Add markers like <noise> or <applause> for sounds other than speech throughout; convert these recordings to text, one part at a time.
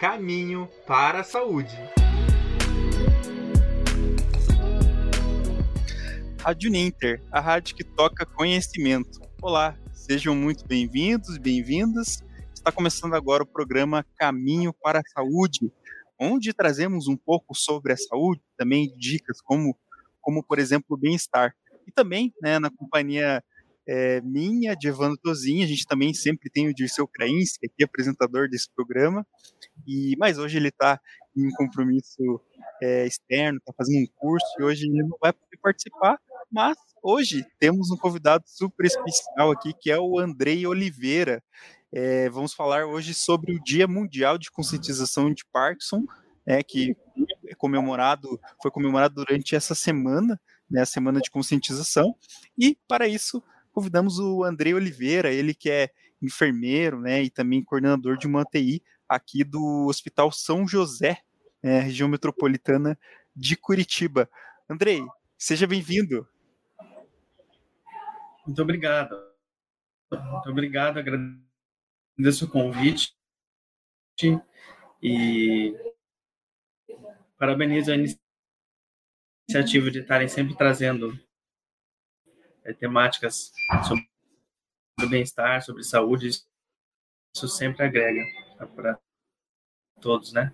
Caminho para a Saúde. Rádio Ninter, a rádio que toca conhecimento. Olá, sejam muito bem-vindos, bem-vindas. Está começando agora o programa Caminho para a Saúde, onde trazemos um pouco sobre a saúde, também dicas como, como por exemplo, o bem-estar. E também, né, na companhia é, minha, de Evandro a gente também sempre tem o Dirceu Krainski, aqui apresentador desse programa, e mas hoje ele está em um compromisso é, externo, está fazendo um curso, e hoje ele não vai poder participar, mas hoje temos um convidado super especial aqui, que é o Andrei Oliveira. É, vamos falar hoje sobre o Dia Mundial de Conscientização de Parkinson, né, que é comemorado, foi comemorado durante essa semana, né, a semana de conscientização. E para isso convidamos o Andrei Oliveira, ele que é enfermeiro, né, e também coordenador de uma TI aqui do Hospital São José, né, região metropolitana de Curitiba. Andrei, seja bem-vindo. Muito obrigado. Muito obrigado, agradeço o convite e parabenizo a iniciativa de estarem sempre trazendo é, temáticas sobre bem-estar, sobre saúde. Isso sempre agrega para todos, né?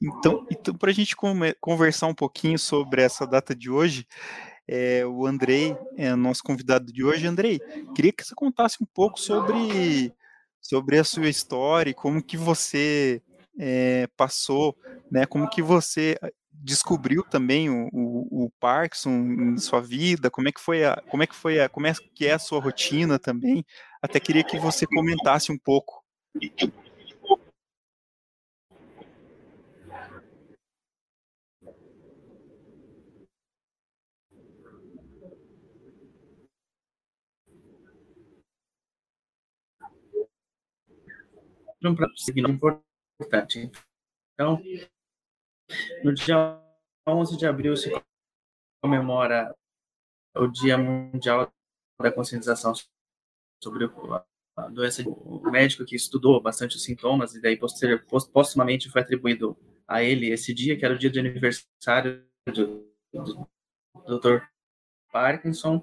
Então, então para a gente conversar um pouquinho sobre essa data de hoje, é, o Andrei é nosso convidado de hoje. Andrei, queria que você contasse um pouco sobre, sobre a sua história, como que você é, passou, né, como que você ah, descobriu também o, o, o, Parkinson em sua vida, como é que foi a, como é que foi a, como é que é a sua rotina também. Até queria que você comentasse um pouco. signo importante. Então, no dia 11 de abril se comemora o Dia Mundial da Conscientização sobre a doença. O médico que estudou bastante os sintomas e daí postumamente foi atribuído a ele esse dia, que era o dia de aniversário do, do, Dr. Parkinson,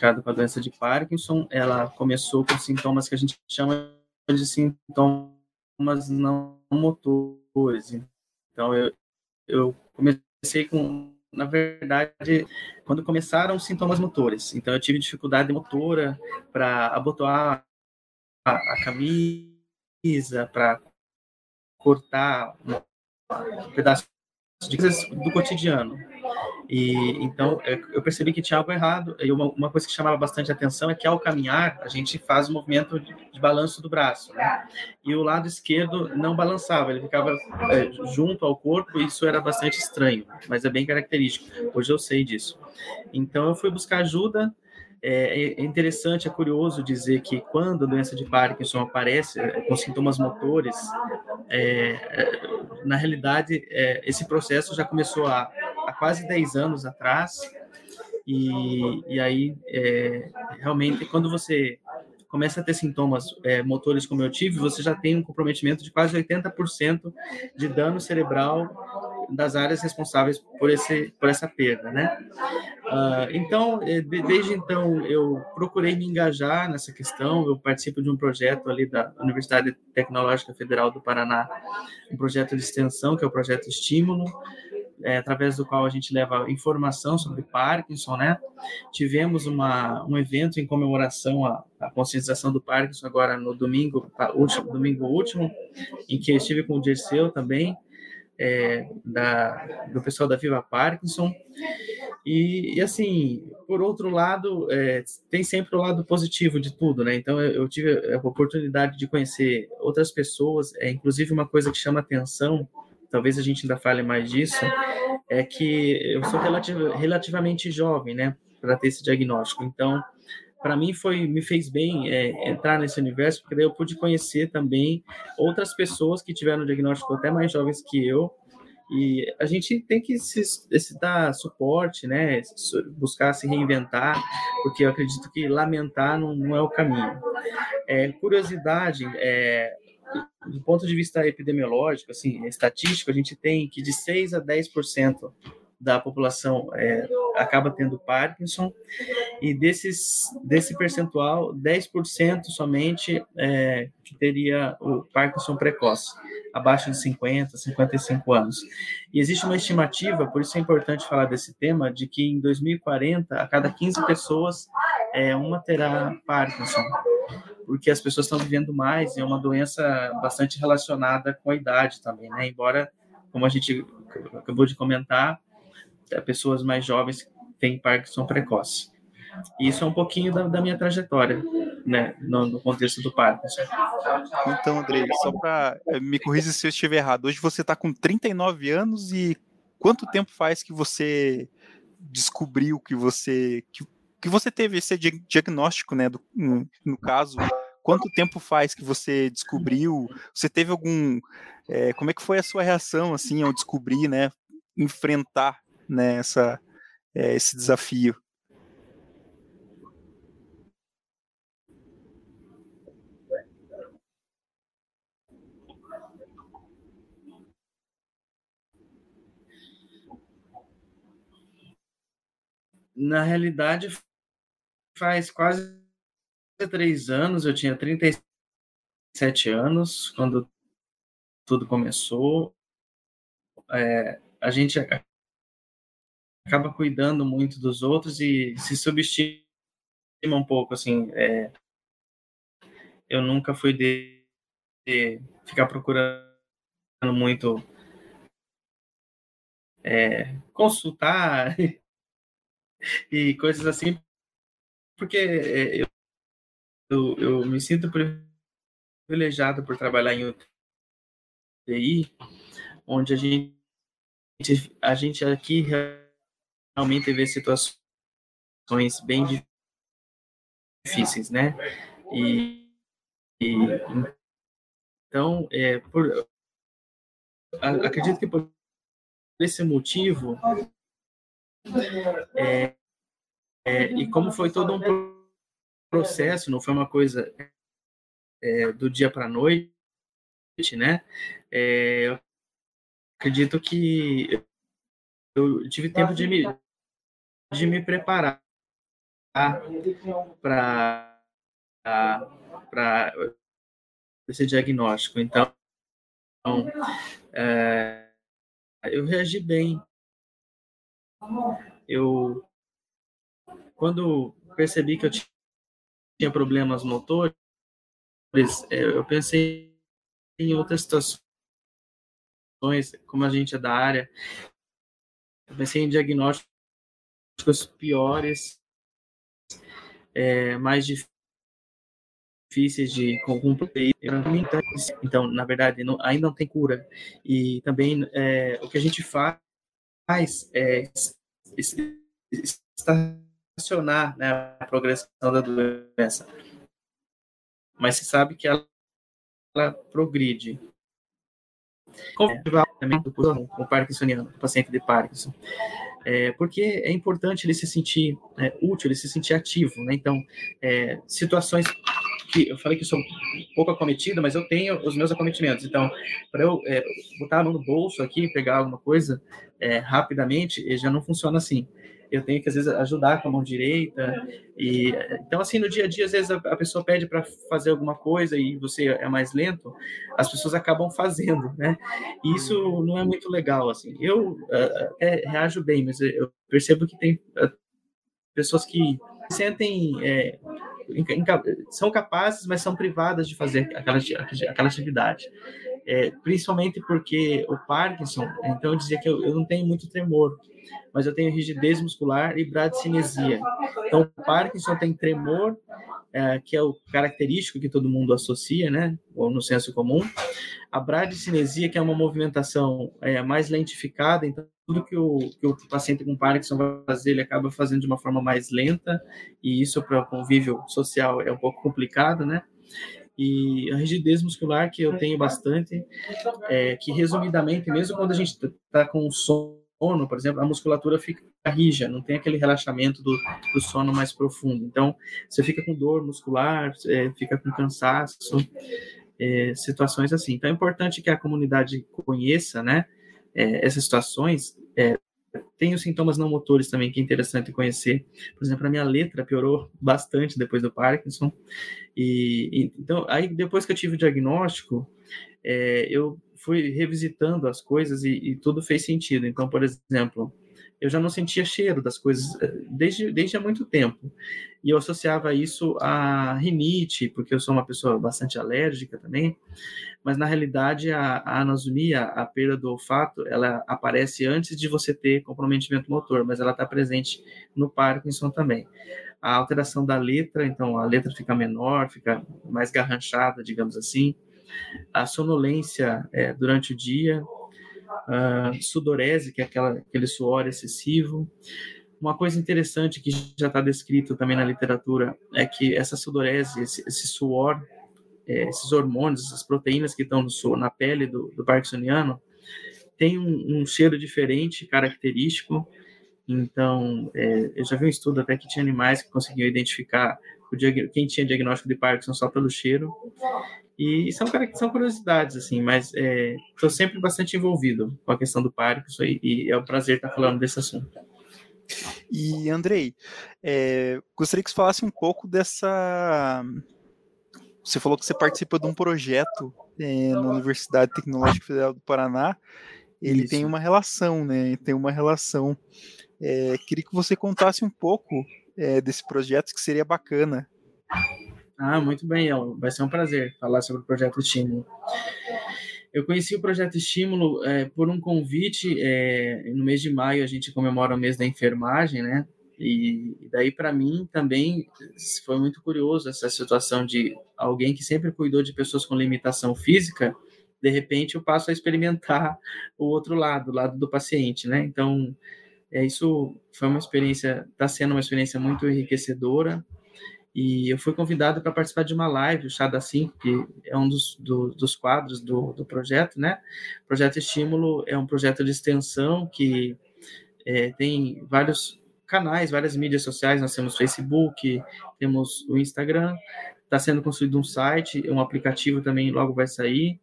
com a doença de Parkinson, ela começou com sintomas que a gente chama de sintomas não motores. Então, eu, eu comecei com, na verdade, quando começaram os sintomas motores. Então, eu tive dificuldade motora para abotoar a, a camisa, para cortar um pedaço de coisas do cotidiano. E então é, eu percebi que tinha algo errado. E uma, uma, coisa que chamava bastante atenção é que ao caminhar a gente faz o um movimento de, de, balanço do braço, né? E o lado esquerdo não balançava, ele ficava é, junto ao corpo. E isso era bastante estranho, mas é bem característico. Hoje eu sei disso. Então eu fui buscar ajuda. É, é interessante, é curioso dizer que quando a doença de Parkinson aparece é, com sintomas motores, é, é, na realidade, esse processo já começou há quase 10 anos atrás, e, e aí, realmente, quando você começa a ter sintomas é, motores como eu tive, você já tem um comprometimento de quase 80% de dano cerebral das áreas responsáveis por, esse, por essa perda, né? Uh, então, de, desde então, eu procurei me engajar nessa questão, eu participo de um projeto ali da Universidade Tecnológica Federal do Paraná, um projeto de extensão, que é o projeto Estímulo, é, através do qual a gente leva informação sobre Parkinson, né? Tivemos uma, um evento em comemoração à, à conscientização do Parkinson agora no domingo, último, domingo último, em que estive com o Dirceu também, é, da, do pessoal da Viva Parkinson. E, e assim, por outro lado, é, tem sempre o lado positivo de tudo, né? Então, eu, eu, tive a oportunidade de conhecer outras pessoas, é, inclusive uma coisa que chama atenção talvez a gente ainda fale mais disso, é que eu sou relativ relativamente jovem, né, para ter esse diagnóstico. Então, para mim foi me fez bem é, entrar nesse universo, porque daí eu pude conhecer também outras pessoas que tiveram diagnóstico até mais jovens que eu. E a gente tem que se, se dar suporte, né? Buscar se reinventar, porque eu acredito que lamentar não, não é o caminho. É, curiosidade, é, do ponto de vista epidemiológico, assim, estatístico, a gente tem que de 6 a 10% da população é, acaba tendo Parkinson, e desses, desse percentual, 10% somente é, que teria o Parkinson precoce, abaixo de 50, 55 anos. E existe uma estimativa, por isso é importante falar desse tema, de que em 2040, a cada 15 pessoas, é, uma terá Parkinson porque as pessoas estão vivendo mais, e é uma doença bastante relacionada com a idade também, né? Embora, como a gente acabou de comentar, é, pessoas mais jovens têm Parkinson precoce. Isso é um pouquinho da, da minha trajetória, né, no, no, contexto do Parkinson. Então, Andrei, só para eh, me corrigir se eu estiver errado, hoje você está com 39 anos e quanto tempo faz que você descobriu que você que, que você teve esse diagnóstico, né, do, no, caso, quanto tempo faz que você descobriu? Você teve algum, é, como é que foi a sua reação assim ao descobrir, né, enfrentar né, essa, é, esse desafio. Na realidade, faz quase três anos, eu tinha 37 anos quando tudo começou. É, a gente acaba cuidando muito dos outros e se subestima um pouco, assim, é, eu nunca fui de, de, ficar procurando muito é, consultar <laughs> e coisas assim, porque é, eu, eu, eu me sinto privilegiado por trabalhar em UTI, onde a gente, a gente aqui realmente vê situações bem difíceis, né? E, e então, é, por, acredito que por esse motivo, é, é, e como foi todo um processo, não foi uma coisa é, do dia para a noite, né? É, eu acredito que eu tive tempo de me, de me preparar para para esse diagnóstico. Então, é, eu reagi bem. Eu, quando percebi que eu tinha problemas motores, é, eu pensei em outras situações, como a gente é da área, eu pensei em diagnóstico piores, é, mais difíceis de cumprir. Então, na verdade, não, ainda não tem cura. E também é, o que a gente faz é estacionar né, a progressão da doença. Mas se sabe que ela, ela progride. Como também com o parkinsoniano, o paciente de Parkinson é, porque é importante ele se sentir é, útil, ele se sentir ativo, né? Então, é, situações que eu falei que sou um pouco acometido, mas eu tenho os meus acometimentos. Então, para eu é, botar a mão no bolso aqui, pegar alguma coisa é, rapidamente, já não funciona assim eu tenho que às vezes ajudar com a mão direita. E então assim no dia a dia às vezes a, pessoa pede para fazer alguma coisa e você é mais lento as pessoas acabam fazendo né? E isso não é muito legal assim. Eu uh, reajo bem mas eu percebo que tem uh, pessoas que sentem é, são capazes mas são privadas de fazer aquela aquela atividade. É, principalmente porque o Parkinson então eu dizia que eu, eu não tenho muito tremor mas eu tenho rigidez muscular e bradicinesia. Então, o Parkinson tem tremor, é, que é o característico que todo mundo associa, né, ou no senso comum. A bradicinesia, que é uma movimentação é, mais lentificada, então tudo que o, que o paciente com Parkinson vai fazer, ele acaba fazendo de uma forma mais lenta, e isso para o convívio social é um pouco complicado, né? e a rigidez muscular que eu tenho bastante, é, que resumidamente, mesmo quando a gente está com sono sono, por exemplo, a musculatura fica rija, não tem aquele relaxamento do, do sono mais profundo. Então, você fica com dor muscular, é, fica com cansaço. é, situações assim. Então é importante que a comunidade conheça, né, é, essas situações. É, tem os sintomas não motores também, que é interessante conhecer. Por exemplo, a minha letra piorou bastante depois do Parkinson. E, e então, aí depois que eu tive o diagnóstico, é, eu fui revisitando as coisas e, e, tudo fez sentido. Então, por exemplo, eu já não sentia cheiro das coisas eh, desde, desde há muito tempo. E eu associava isso à rinite, porque eu sou uma pessoa bastante alérgica também. Mas, na realidade, a, a a perda do olfato, ela aparece antes de você ter comprometimento motor, mas ela está presente no Parkinson também. A alteração da letra, então a letra fica menor, fica mais garranchada, digamos assim. A sonolência é, durante o dia, uh, sudorese, que é aquela, aquele suor excessivo. Uma coisa interessante que já está descrito também na literatura é que essa sudorese, esse, esse suor, é, esses hormônios, essas proteínas que estão na pele do, do parkinsoniano, tem um, um, cheiro diferente, característico. Então, é, eu já vi um estudo até que tinha animais que conseguiam identificar quem tinha diagnóstico de Parkinson só pelo cheiro. E são, são curiosidades, assim, mas estou é, sempre bastante envolvido com a questão do Parkinson e, e é um prazer estar falando desse assunto. E, Andrei, é, gostaria que você falasse um pouco dessa. Você falou que você participa de um projeto é, na Universidade Tecnológica Federal do Paraná. Ele Isso. tem uma relação, né? Tem uma relação. É, queria que você contasse um pouco é, desse projeto, que seria bacana. Ah, muito bem, El. Vai ser um prazer falar sobre o projeto Estímulo. Eu conheci o projeto Estímulo é, por um convite. É, no mês de maio a gente comemora o mês da enfermagem, né? E daí para mim também foi muito curioso essa situação de alguém que sempre cuidou de pessoas com limitação física, de repente eu passo a experimentar o outro lado, o lado do paciente, né? Então, é isso foi uma experiência, está sendo uma experiência muito enriquecedora. E eu fui convidado para participar de uma live, o Chá da 5, que é um dos, do, dos quadros do, do projeto, né? O projeto Estímulo é um projeto de extensão que é, tem vários canais, várias mídias sociais. Nós temos Facebook, temos o Instagram, está sendo construído um site, um aplicativo também logo vai sair.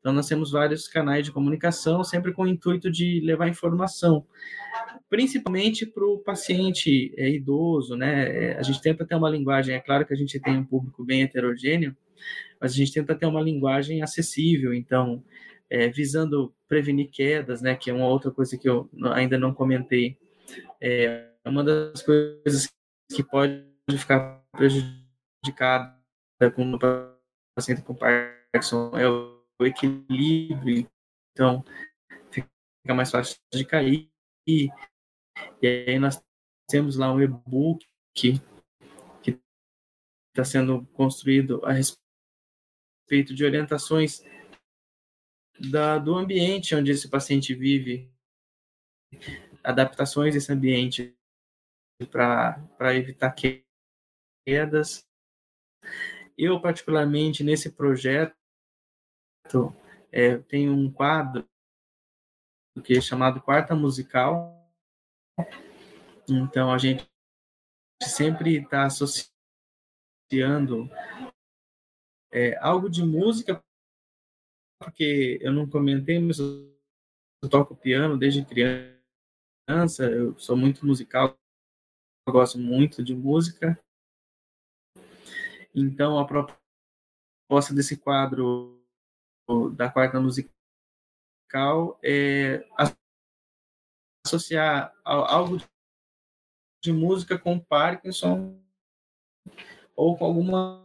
Então, nós temos vários canais de comunicação, sempre com o intuito de levar informação, principalmente para o paciente é, idoso, né? É, a gente tenta ter uma linguagem, é claro que a gente tem um público bem heterogêneo, mas a gente tenta ter uma linguagem acessível, então, é, visando prevenir quedas, né? Que é uma outra coisa que eu ainda não comentei. É uma das coisas que pode ficar prejudicada com o paciente com Parkinson é o equilíbrio, então fica mais fácil de cair. E, aí nós temos lá um e-book que está sendo construído a respeito de orientações da, do ambiente onde esse paciente vive, adaptações desse ambiente para evitar quedas. Eu, particularmente, nesse projeto, é, tem um quadro que é chamado Quarta Musical. Então a gente sempre está associando é, algo de música, porque eu não comentei, mas eu toco piano desde criança, eu sou muito musical, gosto muito de música. Então a proposta desse quadro da quarta musical é associar algo de música com Parkinson ou com alguma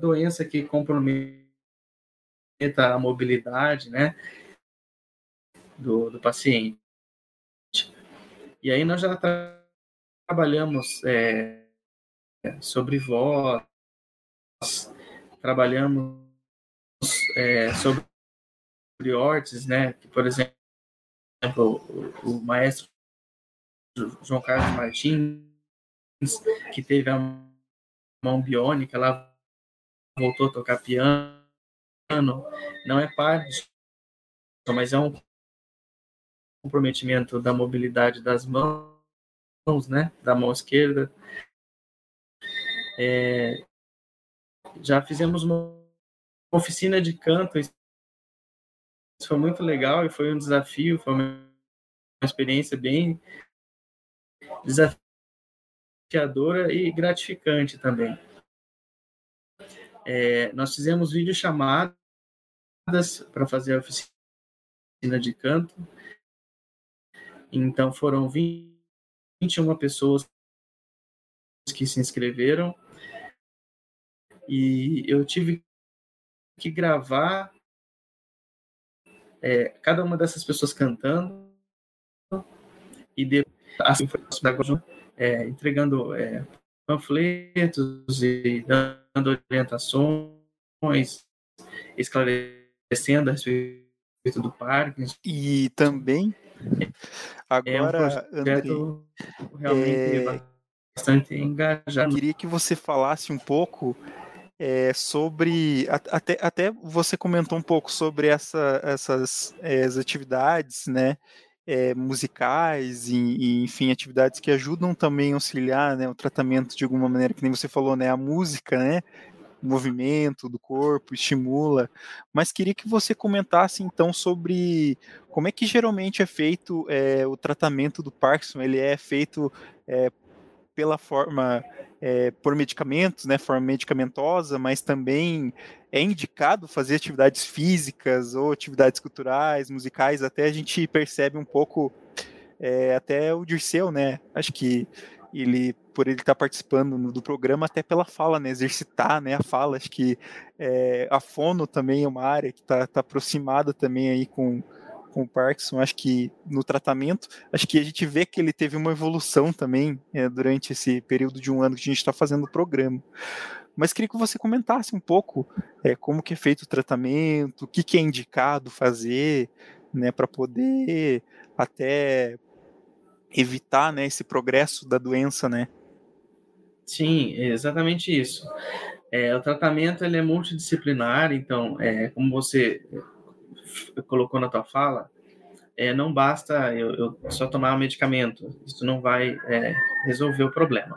doença que comprometa a mobilidade, né, do, do paciente. E aí nós já tra trabalhamos é, sobre voz, trabalhamos é, sobre órteses, né? Que, por exemplo, o, o, maestro João Carlos Martins, que teve a mão biônica, lá voltou a tocar piano, não é parte, mas é um comprometimento da mobilidade das mãos, né? Da mão esquerda. É, já fizemos uma oficina de canto. Foi muito legal e foi um desafio, foi uma experiência bem desafiadora e gratificante também. É, nós fizemos videochamadas para fazer a oficina de canto. Então foram 21 pessoas que se inscreveram e eu tive que gravar é, cada uma dessas pessoas cantando e depois assim é, entregando é, panfletos e dando orientações, esclarecendo a respeito do parque. E também agora é um Andrei, realmente é, bastante engajado. Queria que você falasse um pouco é, sobre até, até você comentou um pouco sobre essa, essas é, atividades, né? É, musicais e, e, enfim atividades que ajudam também a auxiliar né, o tratamento de alguma maneira que nem você falou né a música né o movimento do corpo estimula mas queria que você comentasse então sobre como é que geralmente é feito é, o tratamento do Parkinson ele é feito é, pela forma é, por medicamentos, né, forma medicamentosa, mas também é indicado fazer atividades físicas ou atividades culturais, musicais, até a gente percebe um pouco, é, até o Dirceu, né, acho que ele, por ele estar participando do programa, até pela fala, né, exercitar, né, a fala, acho que é, a fono também é uma área que está tá aproximada também aí com, com o Parkinson, acho que no tratamento, acho que a gente vê que ele teve uma evolução também é, durante esse período de um ano que a gente está fazendo o programa. Mas queria que você comentasse um pouco é, como que é feito o tratamento, o que, que é indicado fazer, né, para poder até evitar, né, esse progresso da doença, né? Sim, é exatamente isso. É, o tratamento ele é multidisciplinar, então, é, como você colocou na tua fala, é, não basta eu, eu, só tomar um medicamento, isso não vai é, resolver o problema.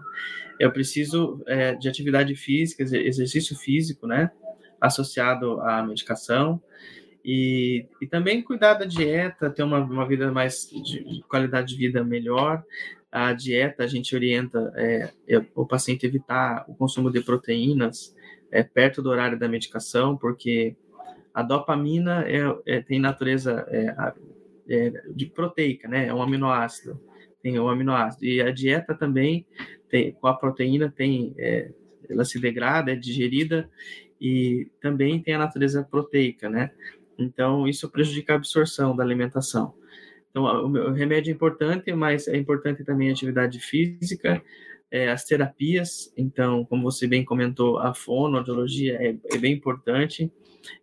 Eu preciso é, de atividade física, exercício físico, né, associado à medicação, e, e também cuidar da dieta, ter uma, uma vida mais, de, de qualidade de vida melhor. A dieta, a gente orienta é, o paciente evitar o consumo de proteínas é, perto do horário da medicação, porque a dopamina é, é tem natureza é, é, de proteica, né? É um aminoácido, tem um aminoácido. E a dieta também, tem, com a proteína, tem, é, ela se degrada, é digerida e também tem a natureza proteica, né? Então, isso prejudica a absorção da alimentação. Então, o, remédio é importante, mas é importante também a atividade física, é, as terapias. Então, como você bem comentou, a fonoaudiologia é, é bem importante.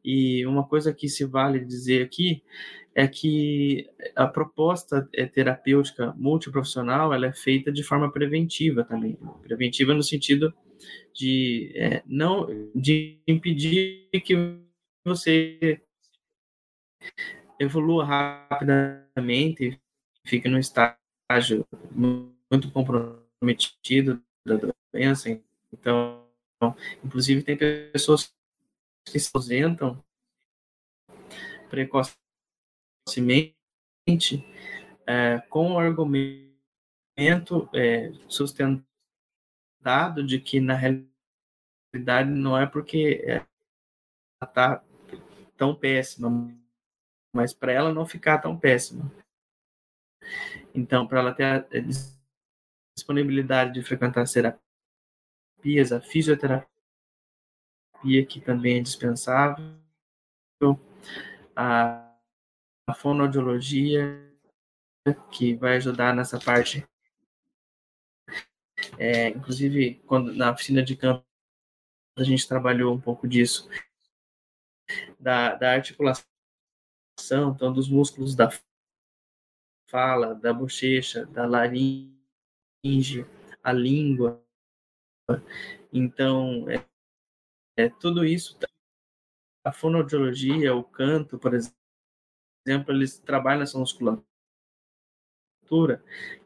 E uma coisa que se vale dizer aqui é que a proposta é, terapêutica multiprofissional ela é feita de forma preventiva também, preventiva no sentido de é, não de impedir que você evolua rapidamente, fique no estágio muito comprometido da doença. Então, inclusive tem pessoas que se aposentam precocemente é, com o argumento é, sustentado de que na realidade não é porque ela está tão péssima, mas para ela não ficar tão péssima. Então, para ela ter a disponibilidade de frequentar as terapias, a fisioterapia que também é dispensável, a, a fonoaudiologia, que vai ajudar nessa parte. É, inclusive, quando na oficina de campo a gente trabalhou um pouco disso, da, da articulação, então, dos músculos da fala, da bochecha, da laringe, a língua. Então, é, é, tudo isso, a fonoaudiologia, o canto, por exemplo, eles trabalham nessa musculatura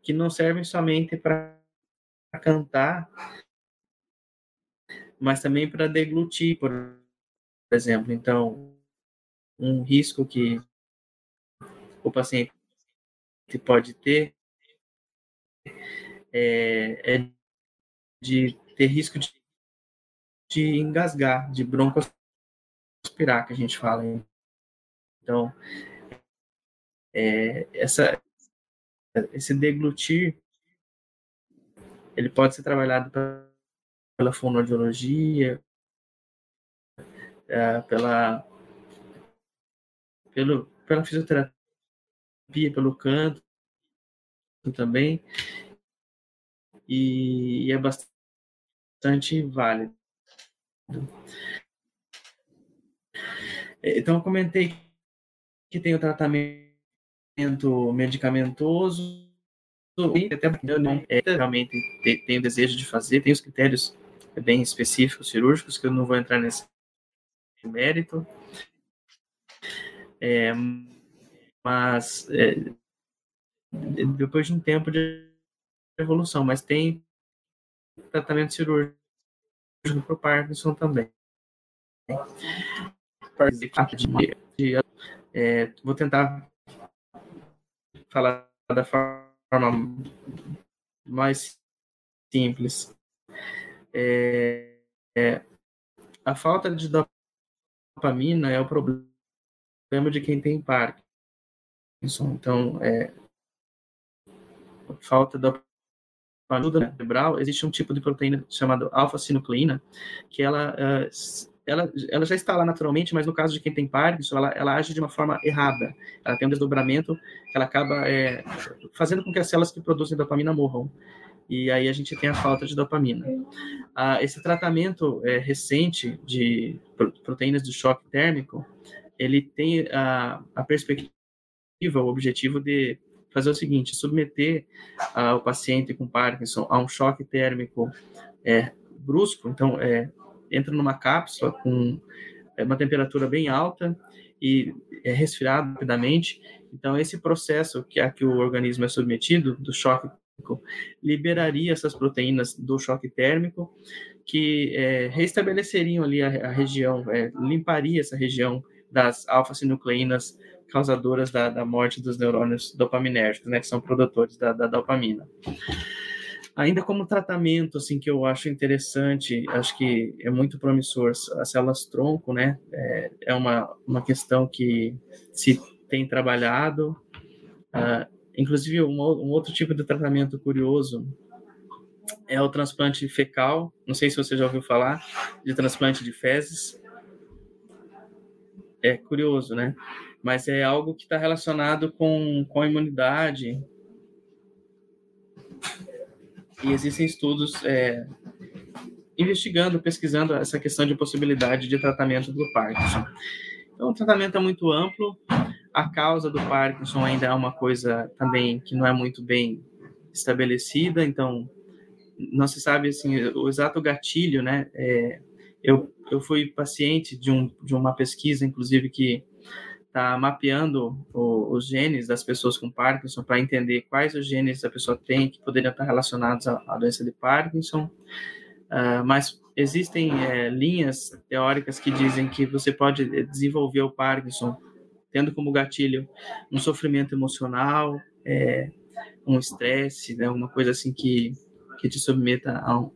que não servem somente para cantar, mas também para deglutir, por exemplo. Então, um risco que o paciente pode ter é, é de ter risco de, de engasgar, de broncoaspirar, que a gente fala. Então, é, essa, esse deglutir, ele pode ser trabalhado pela fonoaudiologia, é, pela, pelo, pela fisioterapia, pelo canto também, e, e é bastante válido. Então, eu comentei que tem o tratamento medicamentoso, até não é, realmente tenho desejo de fazer, tem os critérios bem específicos cirúrgicos, que eu não vou entrar nesse mérito. É, mas é, depois de um tempo de evolução, mas tem tratamento cirúrgico para o Parkinson também. É, vou tentar falar da forma mais simples. É, é, a falta de dopamina é o problema de quem tem Parkinson. Então, é, falta da dopamina cerebral, existe um tipo de proteína chamada alfa-sinucleína, que ela, uh, ela, ela já está lá naturalmente, mas no caso de quem tem Parkinson, ela, ela age de uma forma errada. Ela tem um desdobramento ela acaba é, fazendo com que as células que produzem dopamina morram e aí a gente tem a falta de dopamina. Ah, esse tratamento é, recente de proteínas do choque térmico, ele tem a, a perspectiva, o objetivo de fazer o seguinte, submeter ah, o paciente com Parkinson a um choque térmico é, brusco, então é, entra numa cápsula com é, uma temperatura bem alta e é resfriado rapidamente. Então, esse processo que a que o organismo é submetido, do choque liberaria essas proteínas do choque térmico, que é, restabeleceriam ali a, a região, é, limparia essa região das alfa-sinucleínas causadoras da, da, morte dos neurônios dopaminérgicos, né, que são produtores da, da, dopamina. Ainda como tratamento, assim, que eu acho interessante, acho que é muito promissor, as células tronco, né, é, é uma, uma questão que se tem trabalhado, uh, Inclusive, um, um outro tipo de tratamento curioso é o transplante fecal. Não sei se você já ouviu falar de transplante de fezes. É curioso, né? Mas é algo que está relacionado com, com a imunidade. E existem estudos é, investigando, pesquisando essa questão de possibilidade de tratamento do Parkinson. Então, o tratamento é muito amplo, a causa do Parkinson ainda é uma coisa também que não é muito bem estabelecida, então não se sabe assim o exato gatilho, né? É, eu, eu fui paciente de, um, de uma pesquisa, inclusive, que está mapeando o, os genes das pessoas com Parkinson para entender quais os genes a pessoa tem que poderiam estar relacionados à, à doença de Parkinson. Uh, mas existem é, linhas teóricas que dizem que você pode desenvolver o Parkinson tendo como gatilho um sofrimento emocional, é, um estresse, né, uma coisa assim que, que te submeta a, um,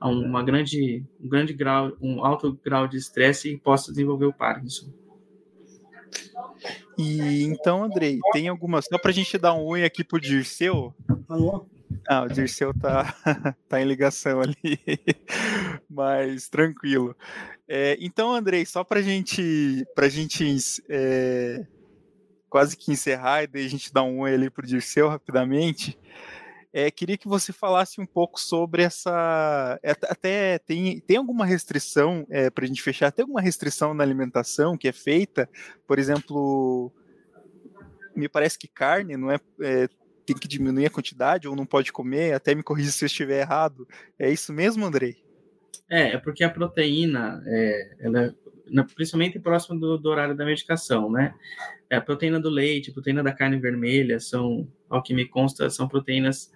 a uma grande, um grande grau, um alto grau de estresse e possa desenvolver o Parkinson. E então, Andrei, tem algumas. Só para a gente dar um oi aqui pro Dirceu. Alô? Ah, o Dirceu tá, <laughs> tá em ligação ali, <laughs> mas tranquilo. É, então, Andrei, só para gente, a gente é, quase que encerrar e daí a gente dar um oi ali pro Dirceu rapidamente, é, queria que você falasse um pouco sobre essa. É, até tem, tem alguma restrição, é, para a gente fechar, tem alguma restrição na alimentação que é feita? Por exemplo, me parece que carne não é, é tem que diminuir a quantidade ou não pode comer, até me corrija se eu estiver errado. É isso mesmo, Andrei? É, é porque a proteína, é, ela, principalmente próximo do, do, horário da medicação, né? É, a proteína do leite, a proteína da carne vermelha, são, ao que me consta, são proteínas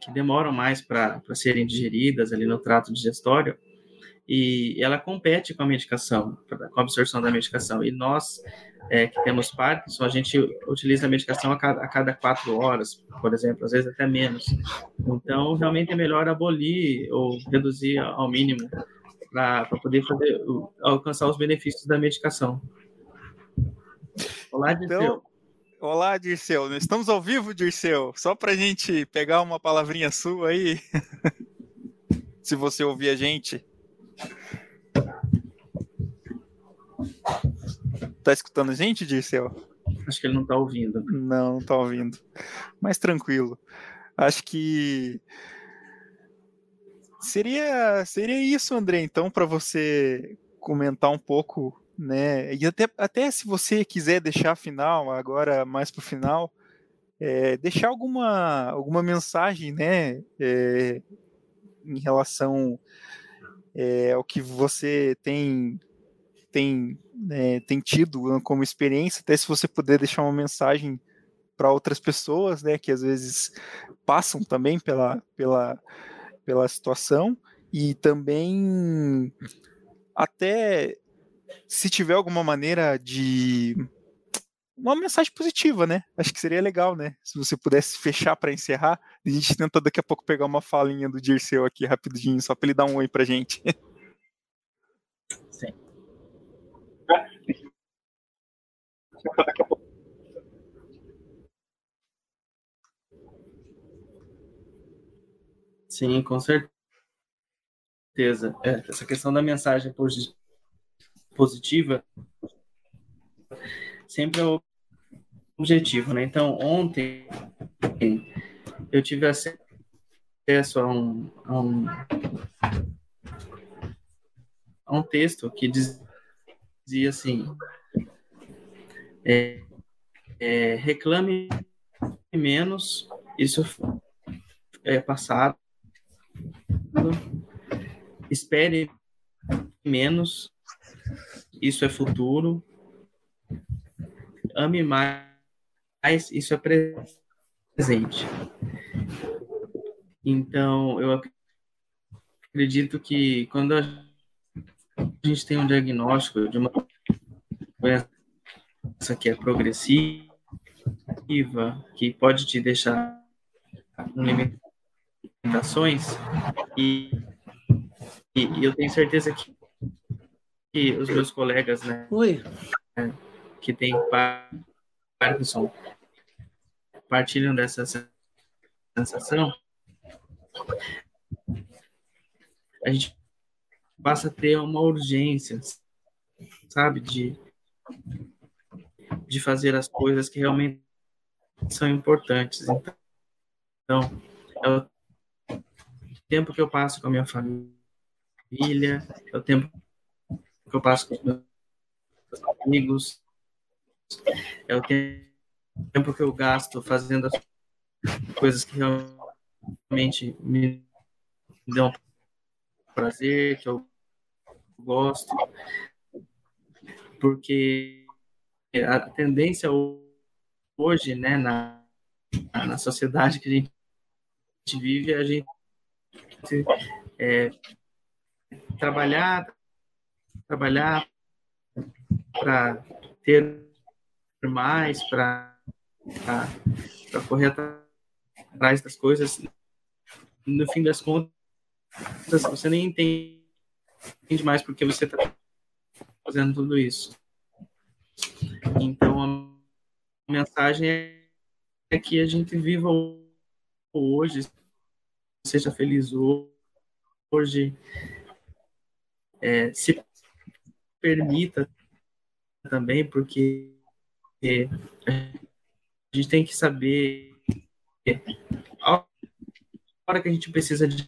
que demoram mais para serem digeridas ali no trato digestório. e ela compete com a medicação, com a absorção da medicação. E nós é, que temos Parkinson, a gente utiliza a medicação a cada, a cada quatro horas, por exemplo, às vezes até menos. Então, realmente é melhor abolir ou reduzir ao mínimo para poder fazer, alcançar os benefícios da medicação. Olá, Dirceu. Então, olá, Dirceu. Estamos ao vivo, Dirceu. Só para a gente pegar uma palavrinha sua aí. <laughs> Se você ouvir a gente. Tá escutando a gente, Dirceu? Acho que ele não tá ouvindo. Não, não tá ouvindo. Mas tranquilo. Acho que seria seria isso, André, então, para você comentar um pouco né? E até, até se você quiser deixar final, agora mais para o final, é, deixar alguma, alguma mensagem, né? É, em relação é, ao que você tem tem, né, tem tido como experiência, até se você puder deixar uma mensagem para outras pessoas, né, que às vezes passam também pela, pela, pela situação e também até se tiver alguma maneira de uma mensagem positiva, né? Acho que seria legal, né? Se você pudesse fechar para encerrar, a gente tenta daqui a pouco pegar uma falinha do Dirceu aqui rapidinho, só para ele dar um oi pra gente. Sim. Daqui a pouco. Sim, com certeza. É, essa questão da mensagem positiva sempre é o objetivo, né? Então, ontem eu tive acesso a um, a um, a um texto que dizia assim: é, é, reclame menos, isso é passado, espere menos, isso é futuro. Ame mais, isso é presente. Então, eu acredito que quando a gente tem um diagnóstico de uma doença que é progressiva, que pode te deixar com limitações, e, e, eu tenho certeza que que os meus colegas, né? Oi. Que tem Parkinson partilham dessa sensação. A gente passa a ter uma urgência, sabe, de de fazer as coisas que realmente são importantes. Então, o tempo que eu passo com a minha família, é o tempo que eu passo com os meus amigos, é o tempo que eu gasto fazendo as coisas que realmente me dão prazer, que eu gosto, porque a tendência hoje, né, na, na sociedade que a gente vive, a gente é, trabalhar, trabalhar para ter mais, para correr atrás das coisas. No fim das contas, você nem entende mais porque você está fazendo tudo isso. Então, a mensagem é que a gente viva hoje, seja feliz hoje, é, se permita também, porque é, a gente tem que saber a hora que a gente precisa de,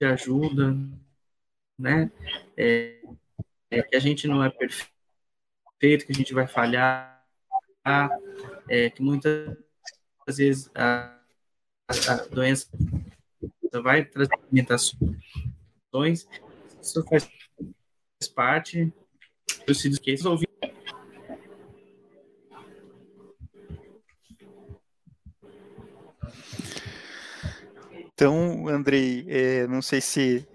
de ajuda, né? É, é, que a gente não é perfeito, que a gente vai falhar, é, que muitas vezes a, a doença vai trazer limitações, isso faz parte do Cid Case ouvir. Então, Andrei, é, não sei se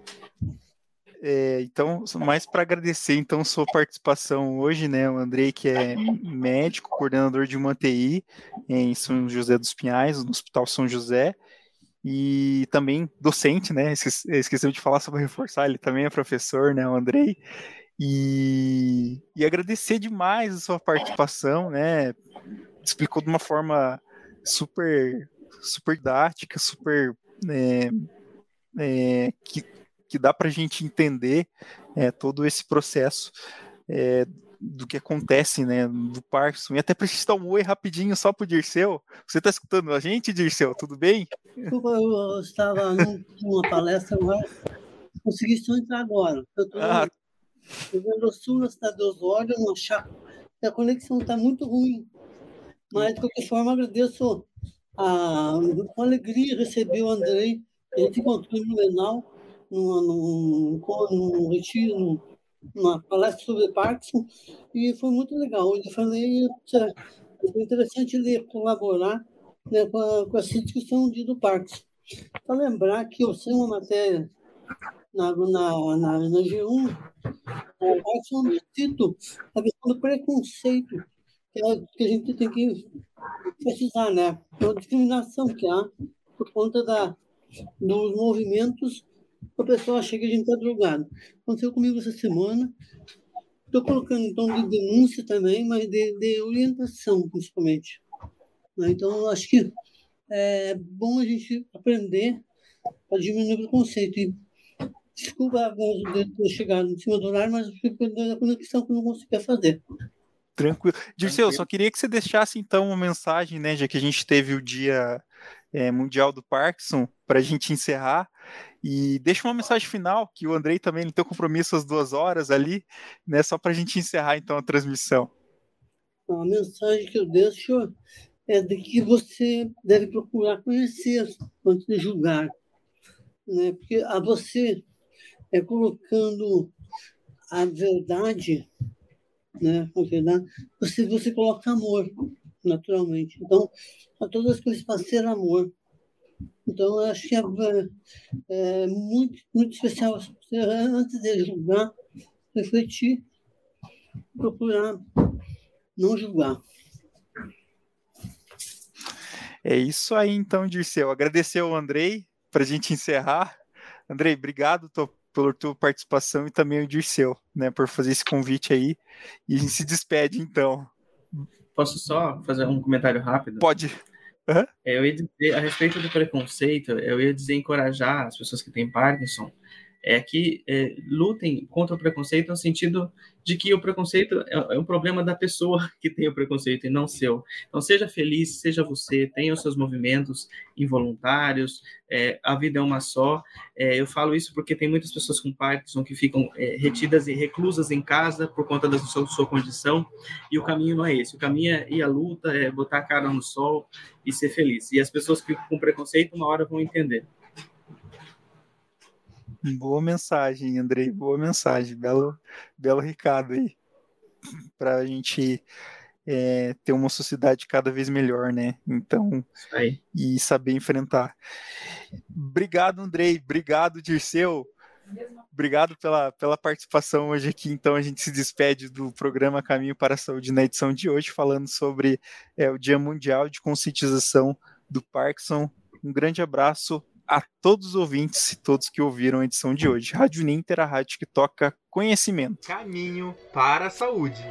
É, então, mais para agradecer então sua participação hoje, né, o Andrei que é médico, coordenador de uma TI em São José dos Pinhais, no Hospital São José, e também docente, né? Esqueci de falar sobre reforçar, ele também é professor, né, o Andrei. E, e agradecer demais a sua participação, né? Explicou de uma forma super, super didática, super é, é, que, que dá para a gente entender é, todo esse processo é, do que acontece, né, do Parkinson. E até preciso dar um oi rapidinho só pro Dirceu. Você está escutando a gente, Dirceu? Tudo bem? Eu estava numa palestra, mas consegui só entrar agora. Eu estou ah. no sul, na cidade de Osório, no chácara. A conexão está muito ruim. Mas, de qualquer forma, agradeço a, com alegria receber o Andrei. A gente encontrou no Menal, num, num, num retiro, uma palestra sobre Parkinson e foi muito legal. Eu falei, é interessante ele colaborar né, com, a, com essa discussão de, do Parkinson. Para lembrar que eu sei uma matéria na, na, na, na G1, o Parkinson eu cito a questão do preconceito que, é, que a gente tem que precisar, né? A discriminação que há por conta da, dos movimentos a pessoa acha que a gente está drogado. Aconteceu comigo essa semana. Estou colocando então de denúncia também, mas de, de orientação principalmente. Né? Então, acho que é bom a gente aprender a diminuir o preconceito. E, desculpa de ter chegado em cima do horário, mas da conexão que eu não conseguia fazer. Tranquilo. Dirceu, só queria que você deixasse então uma mensagem, né, já que a gente teve o dia é, mundial do Parkinson, para a gente encerrar. E deixa uma mensagem final, que o Andrei também tem compromisso às duas horas ali, né? Só para a gente encerrar então a transmissão. A mensagem que eu deixo é de que você deve procurar conhecer antes de julgar. Né? Porque a você é colocando a verdade, né? a verdade você, você coloca amor, naturalmente. Então, a todas as coisas para ser amor. Então, eu acho que é, é muito, muito especial antes de julgar, refletir, procurar não julgar. É isso aí, então, Dirceu. Agradecer ao Andrei para a gente encerrar. Andrei, obrigado tô, pela tua participação e também o Dirceu, né, por fazer esse convite aí. E a gente se despede, então. Posso só fazer um comentário rápido? Pode. Uhum. Eu ia dizer, a respeito do preconceito, eu ia dizer encorajar as pessoas que têm Parkinson é que é, lutem contra o preconceito no sentido de que o preconceito é, é, um problema da pessoa <laughs> que tem o preconceito e não seu. Então, seja feliz, seja você, tenha os seus movimentos involuntários, é, a vida é uma só. É, eu falo isso porque tem muitas pessoas com Parkinson que ficam é, retidas e reclusas em casa por conta da sua, sua, condição, e o caminho não é esse. O caminho é ir à luta, é botar a cara no sol e ser feliz. E as pessoas que ficam com preconceito, uma hora vão entender. Boa mensagem, Andrei. Boa mensagem. Belo, belo recado aí. Para a gente é, ter uma sociedade cada vez melhor, né? Então, aí. e saber enfrentar. Obrigado, Andrei. Obrigado, Dirceu. Obrigado pela, pela participação hoje aqui. Então, a gente se despede do programa Caminho para a Saúde na edição de hoje, falando sobre é, o Dia Mundial de Conscientização do Parkinson. Um grande abraço a todos os ouvintes e todos que ouviram a edição de hoje. Rádio Ninter, a rádio que toca conhecimento. Caminho para a saúde.